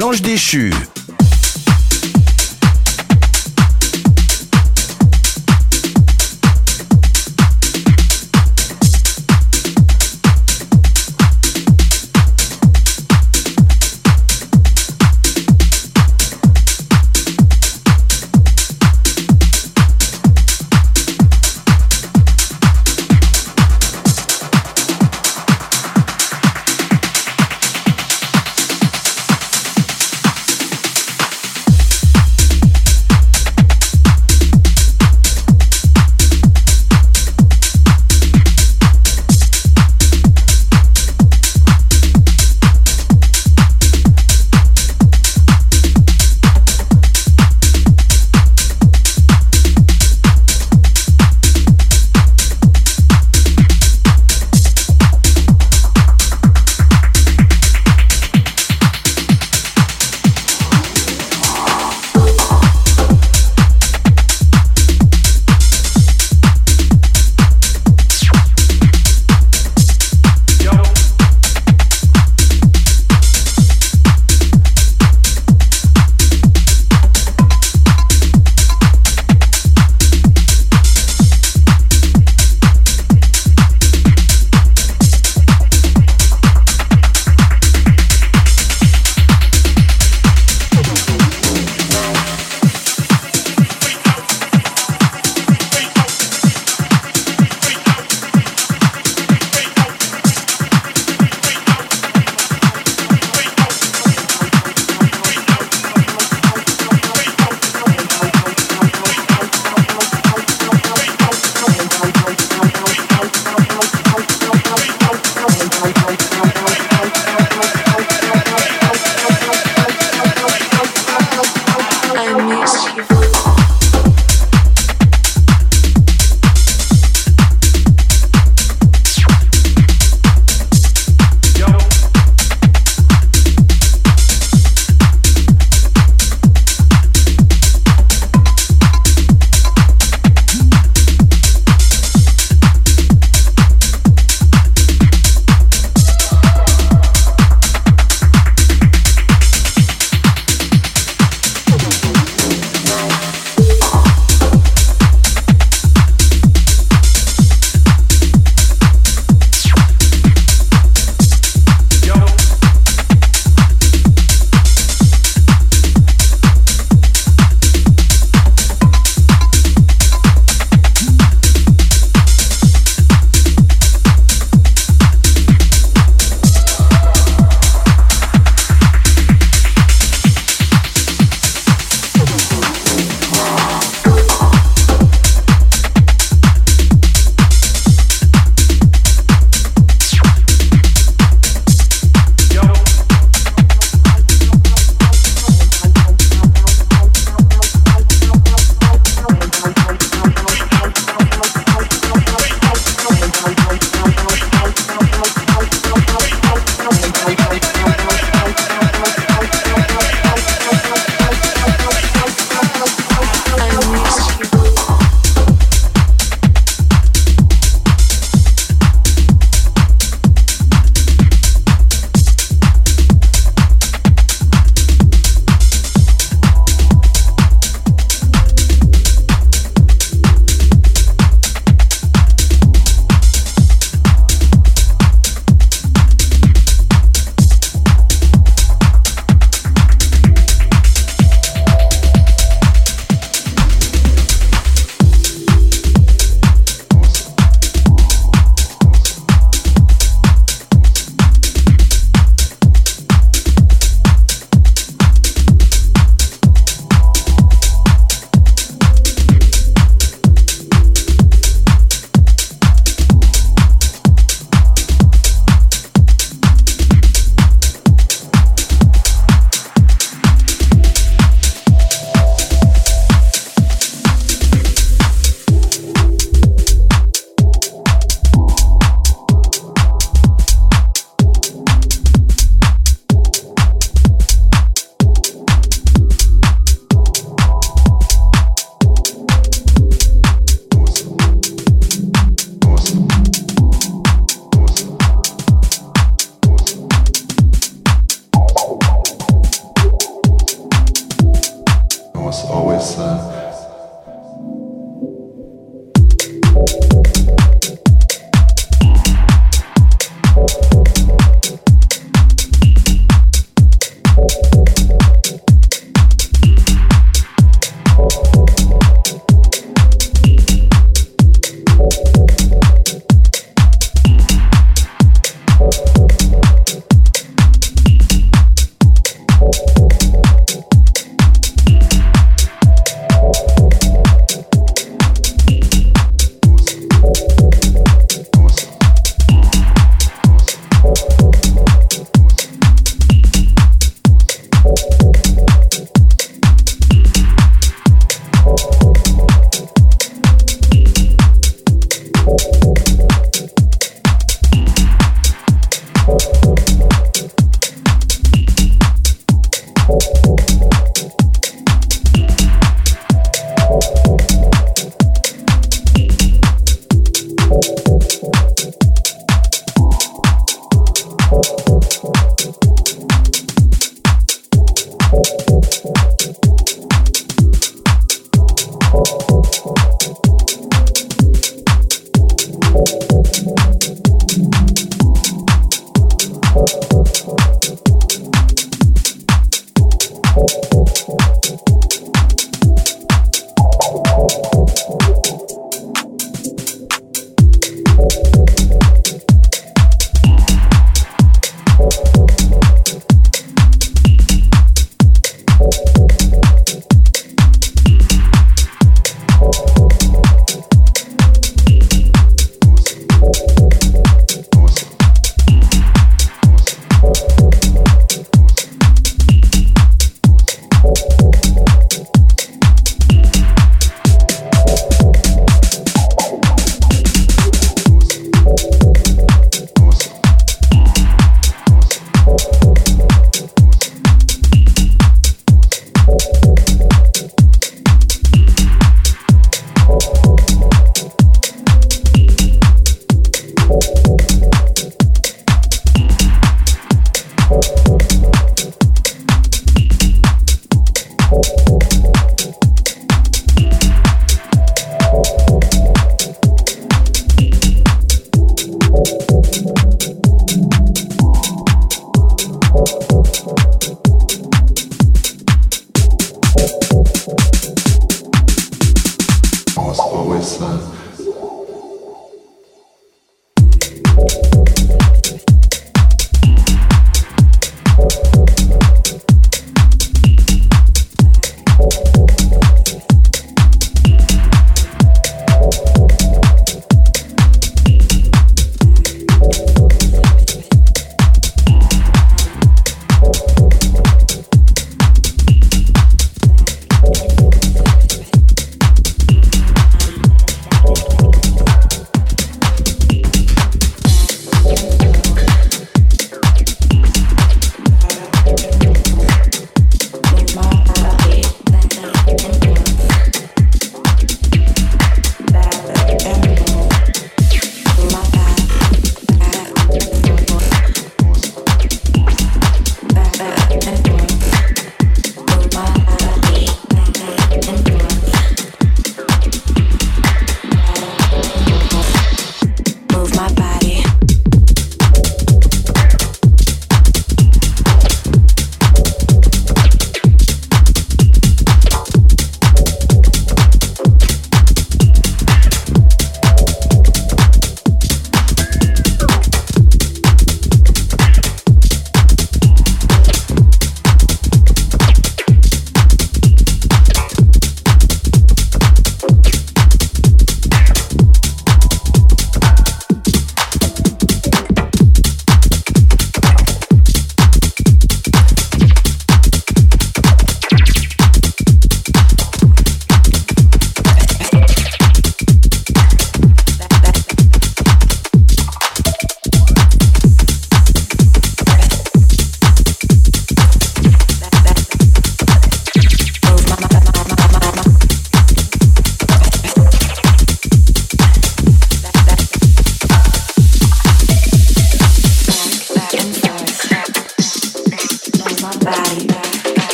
L'ange déchu.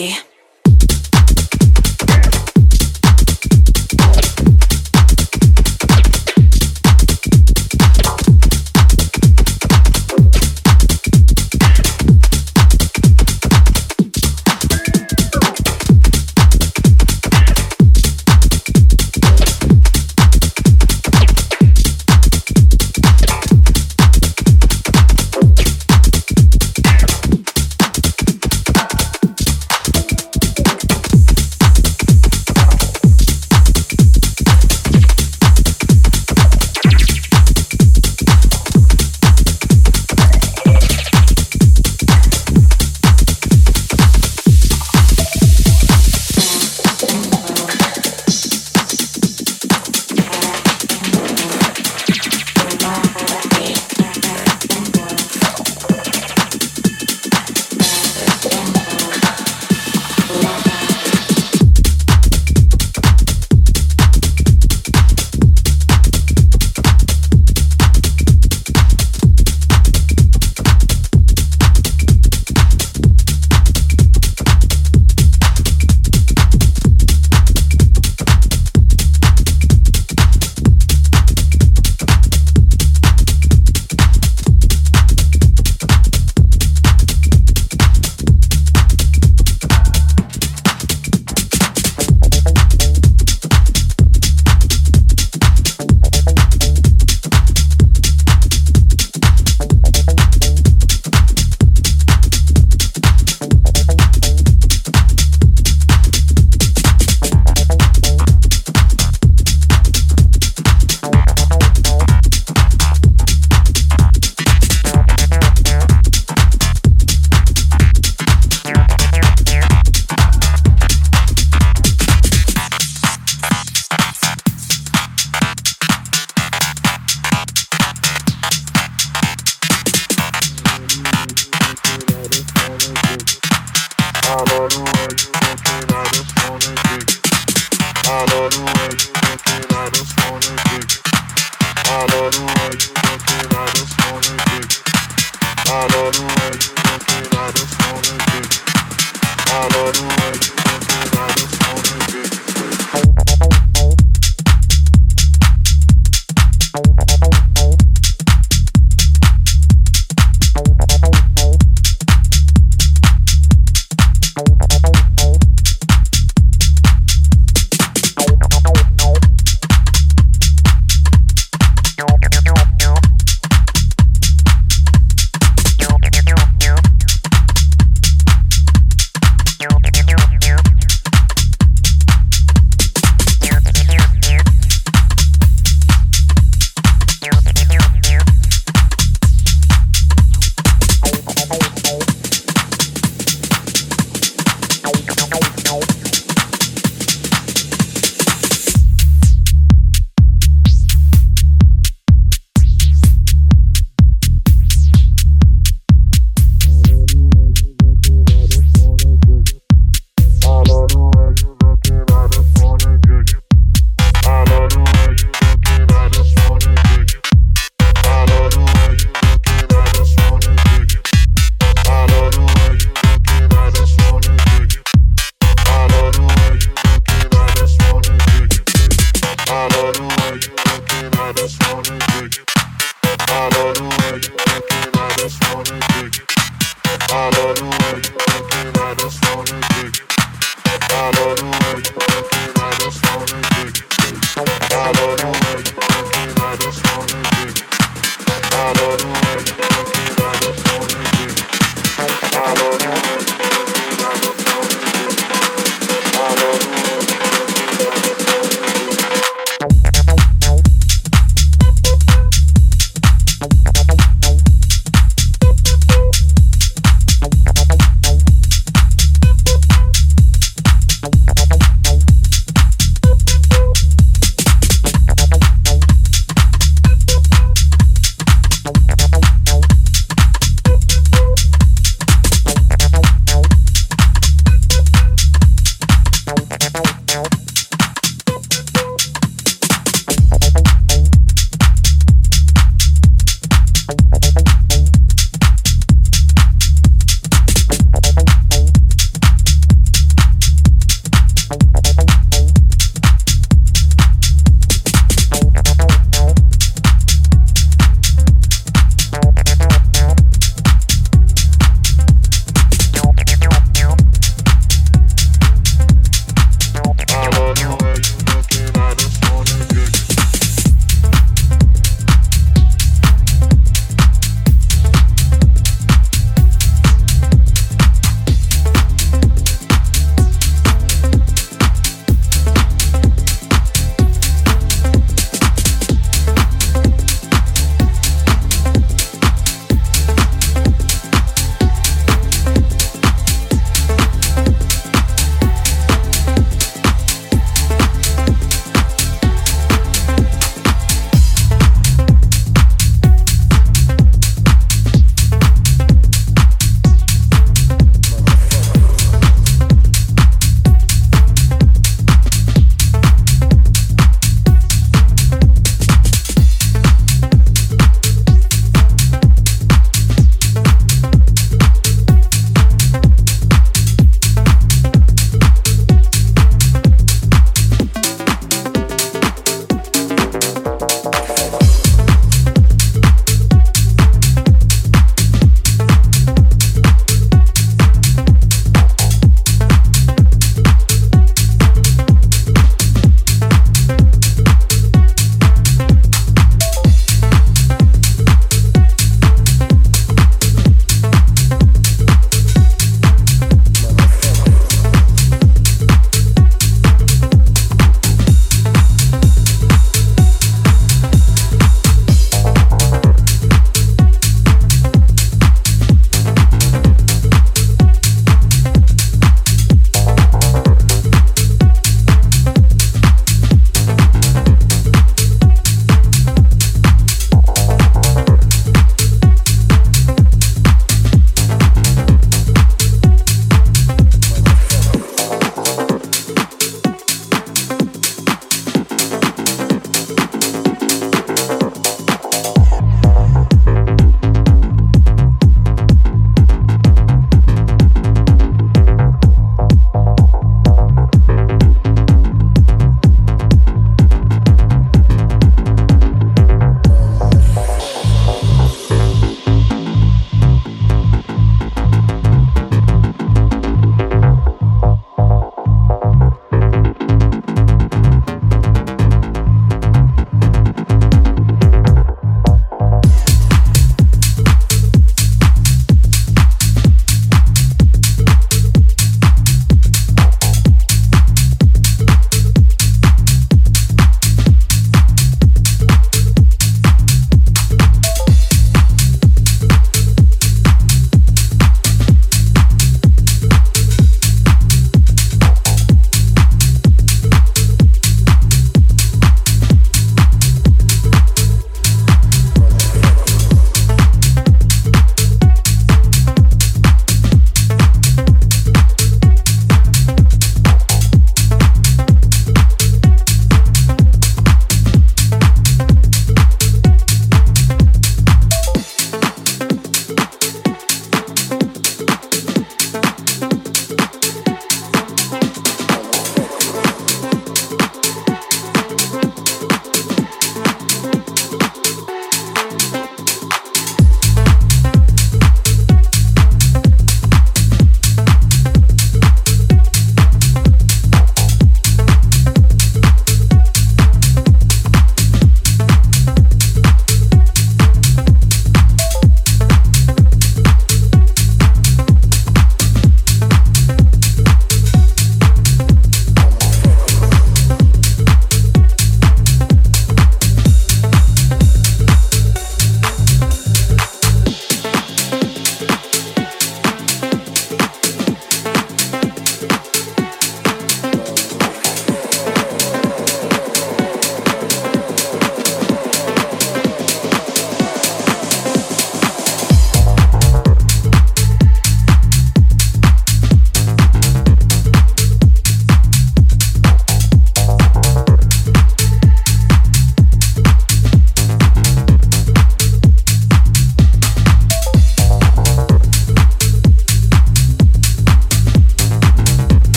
Body.